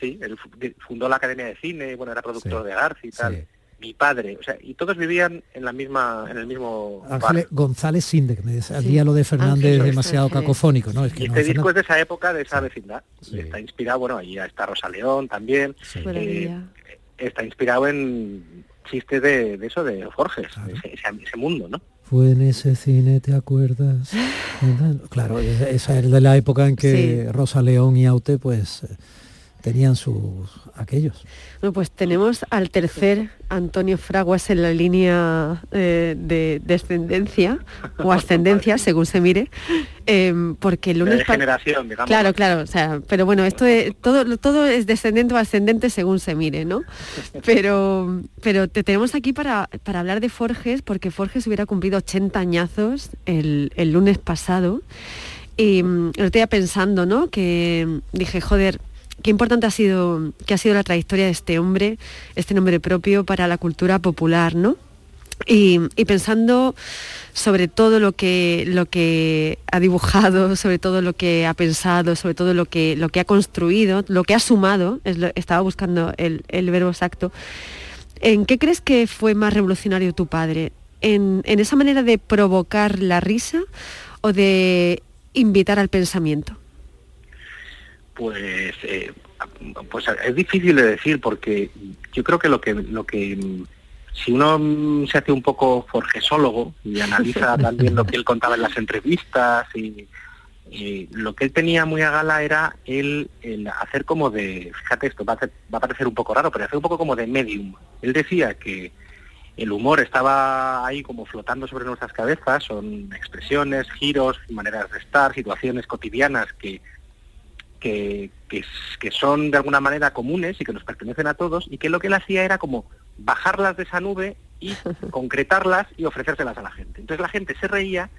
sí, él fu- di- fundó la Academia de Cine, bueno, era productor Sí, de Garci y tal. Sí. Mi padre, o sea, y todos vivían en la misma, en el mismo Ángeles. González Sinde, que me decía lo de Fernández Ángeles, demasiado cacofónico, ¿no? Es Y que no, este disco Fernández- es de esa época, de esa vecindad. Está inspirado, bueno, ahí está Rosa León también. Eh, está inspirado en chistes de, de eso, de Forges, ese, ese- ese mundo, ¿no? Fue en ese cine, ¿te acuerdas? Claro, esa es de la época en que Rosa León y Aute pues eh, tenían sus aquellos. Bueno, pues tenemos al tercer Antonio Fraguas en la línea eh, de descendencia o ascendencia, según se mire, em, porque el lunes de generación, digamos. Claro, claro, o sea, pero bueno, esto es, todo, todo es descendente o ascendente según se mire, ¿no? Pero, pero te tenemos aquí para, para hablar de Forges, porque Forges hubiera cumplido 80 añazos el, el lunes pasado. Y mm, otro día pensando, ¿no? Que dije, joder, qué importante ha sido, que ha sido la trayectoria de este hombre, este nombre propio para la cultura popular, ¿no? Y, pensando sobre todo lo que, lo que ha dibujado, sobre todo lo que ha pensado, sobre todo lo que, lo que ha construido, lo que ha sumado, estaba buscando el, el verbo exacto, ¿en qué crees que fue más revolucionario tu padre? ¿En, en esa manera de provocar la risa o de invitar al pensamiento? Pues, eh, pues es difícil de decir porque yo creo que lo que lo que si uno se hace un poco forgesólogo y analiza también lo que él contaba en las entrevistas y, y lo que él tenía muy a gala era el, el hacer como de, fíjate esto, va a, hacer- va a parecer un poco raro, pero hacer un poco como de medium. Él decía que el humor estaba ahí como flotando sobre nuestras cabezas, son expresiones, giros, maneras de estar, situaciones cotidianas que, que, que, s- que son de alguna manera comunes y que nos pertenecen a todos, y que lo que él hacía era como bajarlas de esa nube y concretarlas y ofrecérselas a la gente. Entonces la gente se reía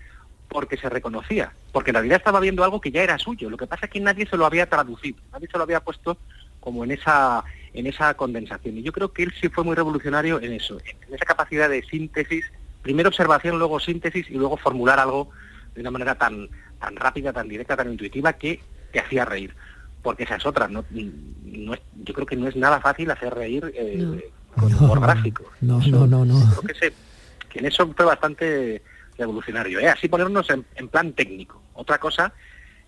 porque se reconocía, porque en realidad estaba viendo algo que ya era suyo. Lo que pasa es que nadie se lo había traducido, nadie se lo había puesto como en esa en esa condensación. Y yo creo que él sí fue muy revolucionario en eso, en en esa capacidad de síntesis, primero observación, luego síntesis y luego formular algo de una manera tan tan rápida, tan directa, tan intuitiva que te hacía reír. Porque esa es otra, no, no es- yo creo que no es nada fácil hacer reír eh, con humor gráfico. No, no, no, no. Creo que, se- que en eso fue bastante revolucionario. ¿eh? Así ponernos en, en plan técnico. Otra cosa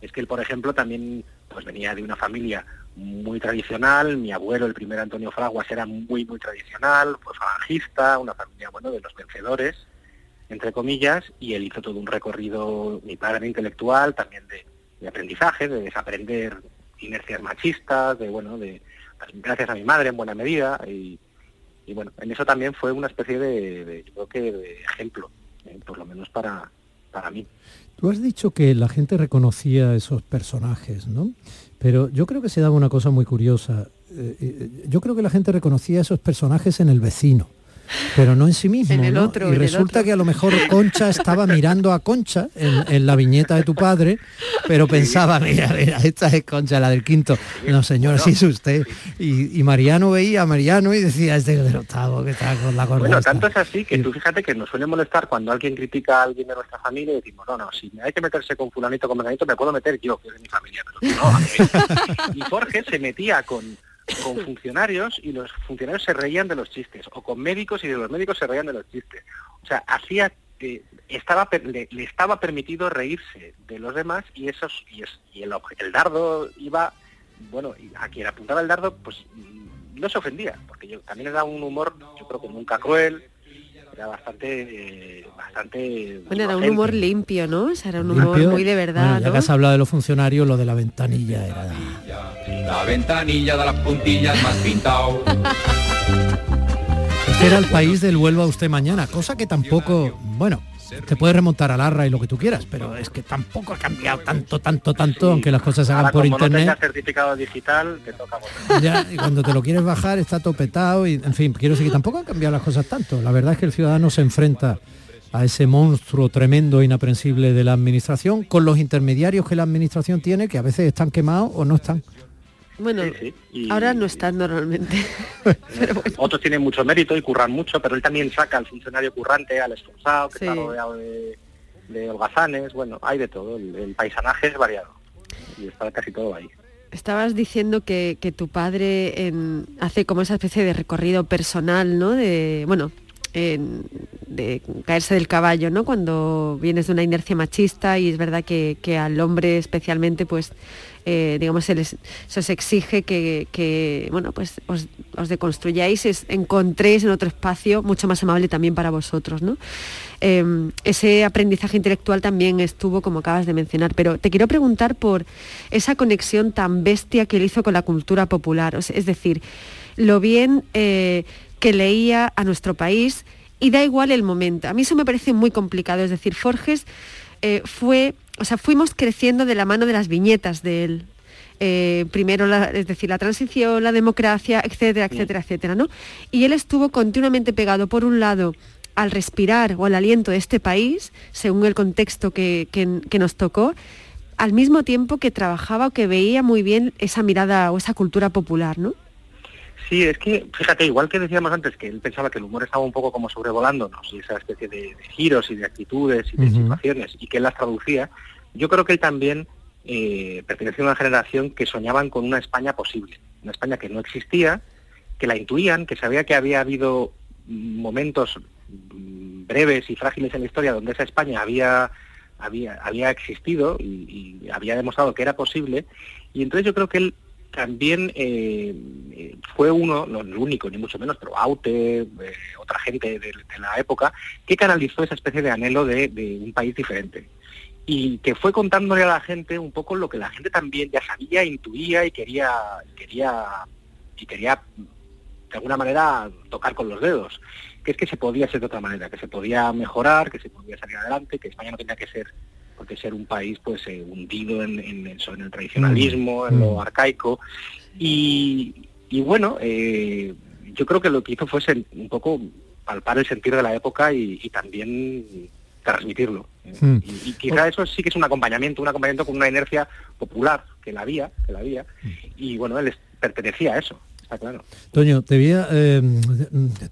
es que él, por ejemplo, también pues venía de una familia muy tradicional. Mi abuelo, el primer Antonio Fraguas, era muy, muy tradicional, pues falangista, una familia, bueno, de los vencedores, entre comillas, y él hizo todo un recorrido, mi padre intelectual, también de, de aprendizaje, de desaprender inercias machistas, de, bueno, de, gracias a mi madre en buena medida, y, bueno, en eso también fue una especie de, de, yo creo que de ejemplo, eh, por lo menos para, para mí. Tú has dicho que la gente reconocía esos personajes, ¿no? Pero yo creo que se daba una cosa muy curiosa. Eh, eh, yo creo que la gente reconocía esos personajes en el vecino, pero no en sí mismo. En el ¿no? otro, y en el resulta otro. que a lo mejor Concha estaba mirando a Concha en, en la viñeta de tu padre, pero pensaba, mira, mira, esta es Concha, la del quinto. No, señor, sí es usted. Y, y Mariano veía a Mariano y decía, este es del octavo, que está con la gorda Bueno, esta". tanto es así que tú fíjate que nos suele molestar cuando alguien critica a alguien de nuestra familia y decimos, no, no, si hay que meterse con fulanito, con menganito, me puedo meter yo, que es de mi familia, pero no. a mí. y Jorge se metía con, con funcionarios y los funcionarios se reían de los chistes, o con médicos y de los médicos se reían de los chistes. O sea, hacía, eh, estaba, le, le estaba permitido reírse de los demás y esos y, y el, el dardo iba, bueno, a quien apuntaba el dardo, pues mm, no se ofendía, porque yo también era un humor, yo creo que nunca cruel, era bastante, eh, bastante Bueno, era un humor limpio, ¿no? O sea, era un humor Limpio. muy de verdad, Bueno, ya ¿no? que has hablado de los funcionarios, lo de la ventanilla era... La ventanilla de las puntillas más pintado. Este era el país del vuelva usted mañana, cosa que tampoco, bueno, te puede remontar al arra y lo que tú quieras, pero es que tampoco ha cambiado tanto, tanto, tanto, aunque las cosas se hagan Ahora, por como internet. tengas certificado digital, te toca volver. Ya, y cuando te lo quieres bajar está topetado y en fin, quiero decir que tampoco han cambiado las cosas tanto. La verdad es que el ciudadano se enfrenta a ese monstruo tremendo, inaprensible de la administración, con los intermediarios que la administración tiene, que a veces están quemados o no están. Bueno, ahora no están normalmente. Otros tienen mucho mérito y curran mucho, pero él también saca al funcionario currante, al esforzado, que está rodeado de, de holgazanes, bueno, hay de todo, el, paisanaje es variado y está casi todo ahí. Estabas diciendo que, tu padre hace como esa especie de recorrido personal, ¿no? De, bueno, de caerse del caballo, ¿no? Cuando vienes de una inercia machista y es verdad que, al hombre especialmente, pues eh, digamos, se, les, se os exige que, bueno, pues os, deconstruyáis, encontréis en otro espacio mucho más amable también para vosotros, ¿no? Em, ese aprendizaje intelectual también estuvo, como acabas de mencionar, pero te quiero preguntar por esa conexión tan bestia que él hizo con la cultura popular, es decir, lo bien eh, que leía a nuestro país y da igual el momento. A mí eso me parece muy complicado, es decir, Forges eh, fue o sea, fuimos creciendo de la mano de las viñetas de él. Eh, primero, es decir, la transición, la democracia, etcétera, etcétera, etcétera, ¿no? Y él estuvo continuamente pegado, por un lado, al respirar o al aliento de este país, según el contexto que, que nos tocó, al mismo tiempo que trabajaba o que veía muy bien esa mirada o esa cultura popular, ¿no? Sí, es que, fíjate, igual que decíamos antes que él pensaba que el humor estaba un poco como sobrevolándonos y esa especie de, giros y de actitudes y de situaciones y que él las traducía, yo creo que él también eh, pertenecía a una generación que soñaban con una España posible, una España que no existía, que la intuían, que sabía que había habido momentos mm, breves y frágiles en la historia donde esa España había, había, había existido y, y había demostrado que era posible. Y entonces yo creo que él también eh, eh, fue uno, no el único, ni mucho menos, pero Aute, eh, otra gente de, la época, que canalizó esa especie de anhelo de, un país diferente. Y que fue contándole a la gente un poco lo que la gente también ya sabía, intuía y quería, quería, y quería de alguna manera tocar con los dedos, que es que se podía ser de otra manera, que se podía mejorar, que se podía salir adelante, que España no tenía que ser porque ser un país pues eh, hundido en, el tradicionalismo, en lo mm. arcaico. Y, bueno, eh, yo creo que lo que hizo fue un poco palpar el sentido de la época y, también transmitirlo. Mm. Y, quizá eso sí que es un acompañamiento, un acompañamiento con una inercia popular, que la había, que la había, mm. y bueno, él pertenecía a eso. Toño, te voy, a, eh,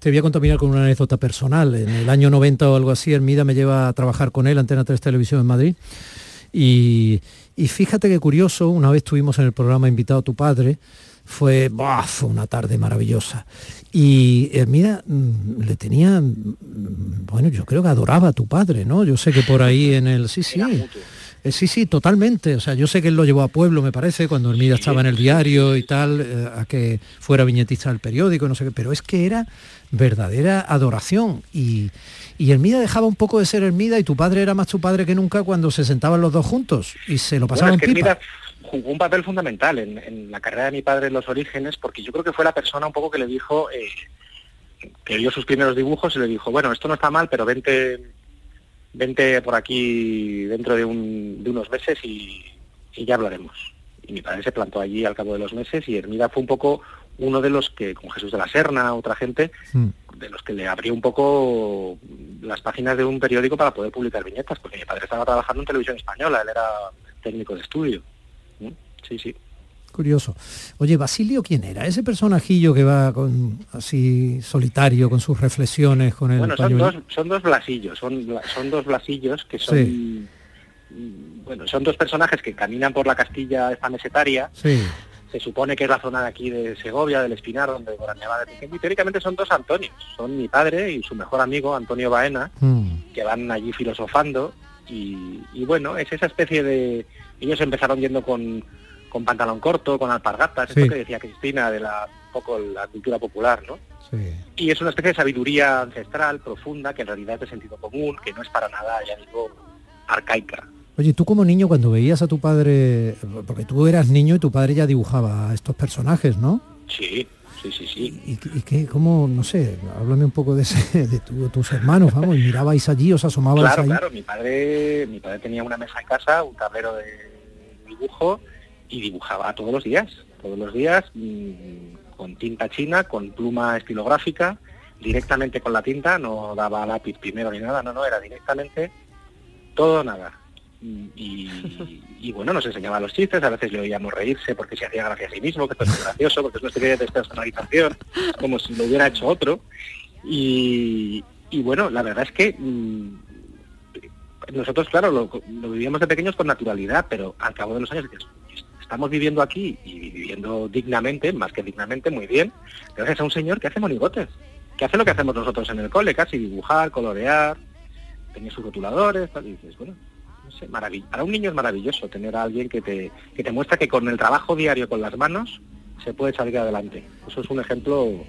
te voy a contaminar con una anécdota personal. En el año 90 o algo así, Hermida me lleva a trabajar con él, Antena 3 Televisión en Madrid. Y, fíjate qué curioso, una vez estuvimos en el programa Invitado a tu padre, fue, fue una tarde maravillosa. Y Hermida mm, le tenía, mm, bueno, yo creo que adoraba a tu padre, ¿no? Yo sé que por ahí en el... Sí, sí. Eh, sí, sí, totalmente. O sea, yo sé que él lo llevó a pueblo, me parece, cuando Hermida estaba en el diario y tal, eh, a que fuera viñetista del periódico, no sé qué, pero es que era verdadera adoración. Y, y Hermida dejaba un poco de ser Hermida y tu padre era más tu padre que nunca cuando se sentaban los dos juntos y se lo pasaban bueno, Hermida jugó un papel fundamental en, la carrera de mi padre en los orígenes, porque yo creo que fue la persona un poco que le dijo, eh, que vio sus primeros dibujos y le dijo, bueno, esto no está mal, pero vente vente por aquí dentro de, unos meses y, ya hablaremos. Y mi padre se plantó allí al cabo de los meses y Hermida fue un poco uno de los que, con Jesús de la Serna, otra gente, mm. de los que le abrió un poco las páginas de un periódico para poder publicar viñetas, porque mi padre estaba trabajando en televisión española, él era técnico de estudio. ¿Mm? Sí, sí. Curioso. Oye, Basilio, ¿quién era? Ese personajillo que va con así solitario, con sus reflexiones, con el Bueno, son dos, son dos blasillos, son, son dos blasillos que son... Bueno, son dos personajes que caminan por la Castilla esta mesetaria. Sí. Se supone que es la zona de aquí de Segovia, del Espinar, donde veraneaba de pequeño. Y teóricamente son dos Antonios. Son mi padre y su mejor amigo, Antonio Baena, mm. que van allí filosofando. Y, y bueno, es esa especie de... Ellos empezaron yendo con con pantalón corto, con alpargatas, esto que decía Cristina de la poco la cultura popular, ¿no? Y es una especie de sabiduría ancestral, profunda, que en realidad es de sentido común, que no es para nada, ya digo, arcaica. Oye, tú como niño cuando veías a tu padre, porque tú eras niño y tu padre ya dibujaba a estos personajes, ¿no? Sí, sí, sí, sí. ¿Y, qué, cómo, no sé, háblame un poco de, ese, de, tus hermanos, vamos, y mirabais allí, os asomabais claro? Claro, mi padre, mi padre tenía una mesa en casa, un tablero de dibujo, y dibujaba todos los días, todos los días, mm, con tinta china, con pluma estilográfica, directamente con la tinta, no daba lápiz primero ni nada, no, no, era directamente todo nada. Y, y bueno, nos enseñaba los chistes, a veces le oíamos reírse porque se hacía gracia a sí mismo, que esto es gracioso, porque es una serie de personalización, como si lo hubiera hecho otro. Y, y bueno, la verdad es que mm, nosotros, claro, lo, lo vivíamos de pequeños con naturalidad, pero al cabo de los años dices, estamos viviendo aquí y viviendo dignamente, más que dignamente, muy bien, gracias a un señor que hace monigotes, que hace lo que hacemos nosotros en el cole, casi dibujar, colorear, tenía sus rotuladores, y dices, bueno, no sé, para un niño es maravilloso tener a alguien que te, que te muestra que con el trabajo diario con las manos se puede salir adelante. Eso es un ejemplo,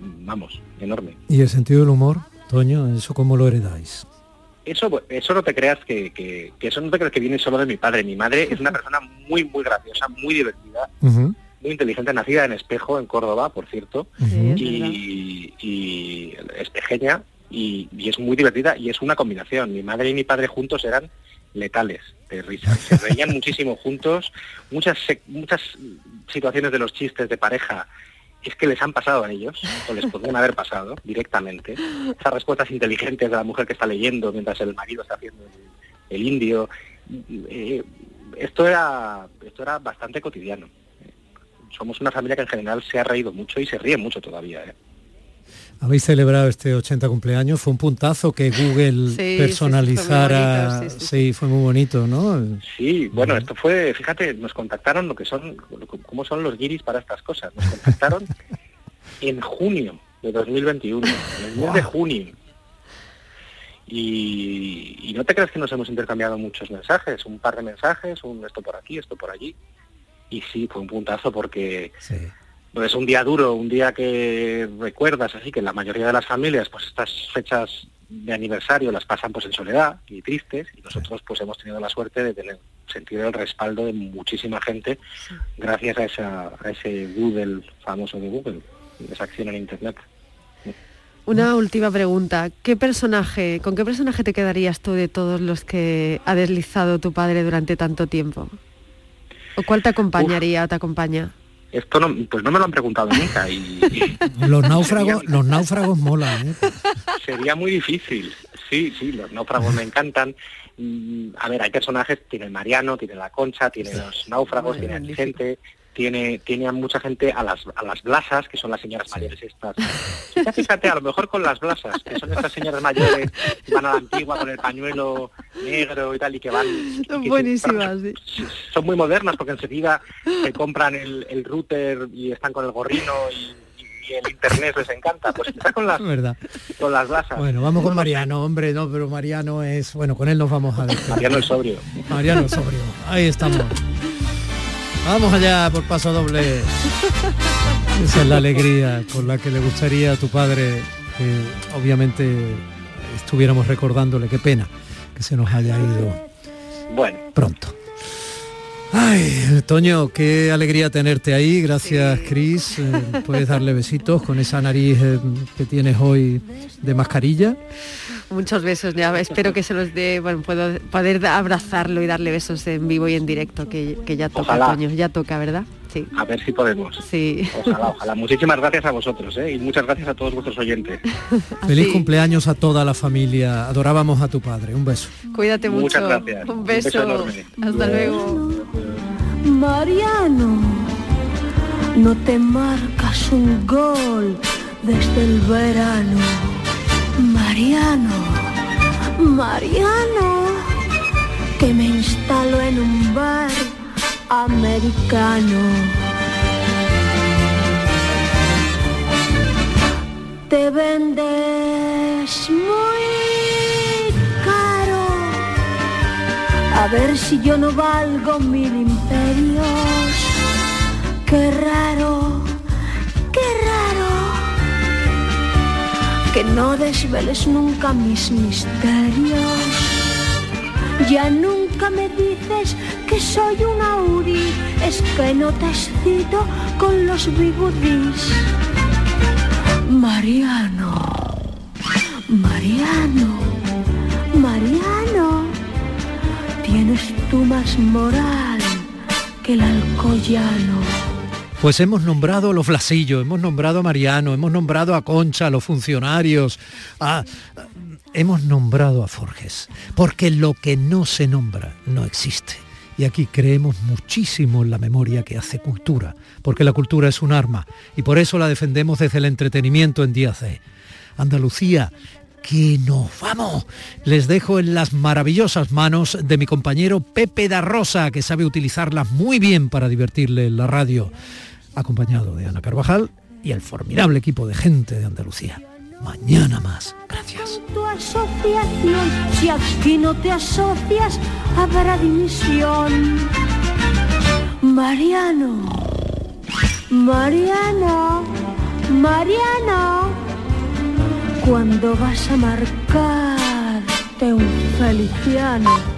vamos, enorme. ¿Y el sentido del humor, Toño, eso cómo lo heredáis? Eso, eso no te creas que, que- que eso no te creas que viene solo de mi padre. Mi madre es una persona muy, muy graciosa, muy divertida, muy inteligente, nacida en Espejo, en Córdoba, por cierto, y, y es pequeña y, y es muy divertida y es una combinación. Mi madre y mi padre juntos eran letales de risa. Se reían muchísimo juntos, muchas muchas situaciones de los chistes de pareja es que les han pasado a ellos, o les podrían haber pasado directamente. Esas respuestas inteligentes de la mujer que está leyendo mientras el marido está haciendo el, indio. eh, esto era esto era bastante cotidiano. Somos una familia que en general se ha reído mucho y se ríe mucho todavía. ¿eh? Habéis celebrado este 80 cumpleaños, fue un puntazo que Google sí, sí, personalizara, fue muy bonito, sí, sí, fue muy bonito, ¿no? Sí, bueno, esto fue, fíjate, nos contactaron lo que son, cómo son los guiris para estas cosas. Nos contactaron en junio de 2021, en el mes de junio. Y, y no te crees que nos hemos intercambiado muchos mensajes, un par de mensajes, un esto por aquí, esto por allí. Y sí, fue un puntazo porque pues es un día duro, un día que recuerdas, así que la mayoría de las familias, pues estas fechas de aniversario las pasan pues en soledad y tristes, y nosotros pues hemos tenido la suerte de tener sentido el respaldo de muchísima gente gracias a, esa, a ese Google famoso de Google, esa acción en internet. Una última pregunta. ¿Qué personaje, con qué personaje te quedarías tú de todos los que ha deslizado tu padre durante tanto tiempo? ¿O cuál te acompañaría o te acompaña? Esto no, pues no me lo han preguntado nunca y, y Los náufragos, los náufragos molan, ¿eh? sería muy difícil. Sí, sí, los náufragos me encantan. Mm, A ver, hay personajes, tiene Mariano, tiene la Concha, tiene los náufragos, tiene a Vicente, tiene, tiene a mucha gente, a las, a las blasas, que son las señoras mayores estas. Ya fíjate, a lo mejor con las blasas, que son estas señoras mayores que van a la antigua con el pañuelo negro y tal, y que van... Son que- buenísimas, sí. son muy modernas porque enseguida se compran el, el router y están con el gorrino y, y el internet les encanta. Pues está con las, Es verdad. con las blasas. Bueno, vamos con Mariano, hombre, no, pero Mariano es, bueno, con él nos vamos a ver. Mariano el sobrio. Mariano el sobrio, ahí estamos. Vamos allá por paso doble. Esa es la alegría con la que le gustaría a tu padre que obviamente estuviéramos recordándole. Qué pena que se nos haya ido Bueno, pronto. Ay, Toño, qué alegría tenerte ahí. Gracias, Cris. Eh, puedes darle besitos con esa nariz eh, que tienes hoy de mascarilla. Muchos besos, ya espero que se los dé, bueno, puedo poder abrazarlo y darle besos en vivo y en directo, que, que ya toca, Ojalá. Toño, ya toca, ¿verdad? Sí. a ver si podemos. Sí. Ojalá, ojalá. Muchísimas gracias a vosotros ¿eh? y muchas gracias a todos vuestros oyentes. Feliz cumpleaños a toda la familia. Adorábamos a tu padre. Un beso. Cuídate mucho. Muchas gracias. Un Un beso. beso enorme. Hasta luego. Mariano, no te marcas un gol desde el verano. Mariano, Mariano, que me instalo en un bar americano. Te vendes muy caro. A ver si yo no valgo mil imperios. Qué raro, qué raro. Que no desveles nunca mis misterios. Ya nunca me dices que soy una Uri. Es que no te excito con los bigudis. Mariano, Mariano, Mariano. Tienes tú más moral que el alcoyano. Pues hemos nombrado a los Flasillos, hemos nombrado a Mariano, hemos nombrado a Concha, a los funcionarios, hemos nombrado a Forges, porque lo que no se nombra no existe. Y aquí creemos muchísimo en la memoria que hace cultura, porque la cultura es un arma y por eso la defendemos desde el entretenimiento en Día C. Andalucía, que nos vamos. Les dejo en las maravillosas manos de mi compañero Pepe da Rosa, que sabe utilizarlas muy bien para divertirle en la radio, acompañado de Ana Carvajal y el formidable equipo de gente de Andalucía. Mañana más. Gracias. No te. Mariano, Mariano, Mariano, cuando vas a marcarte un feliciano.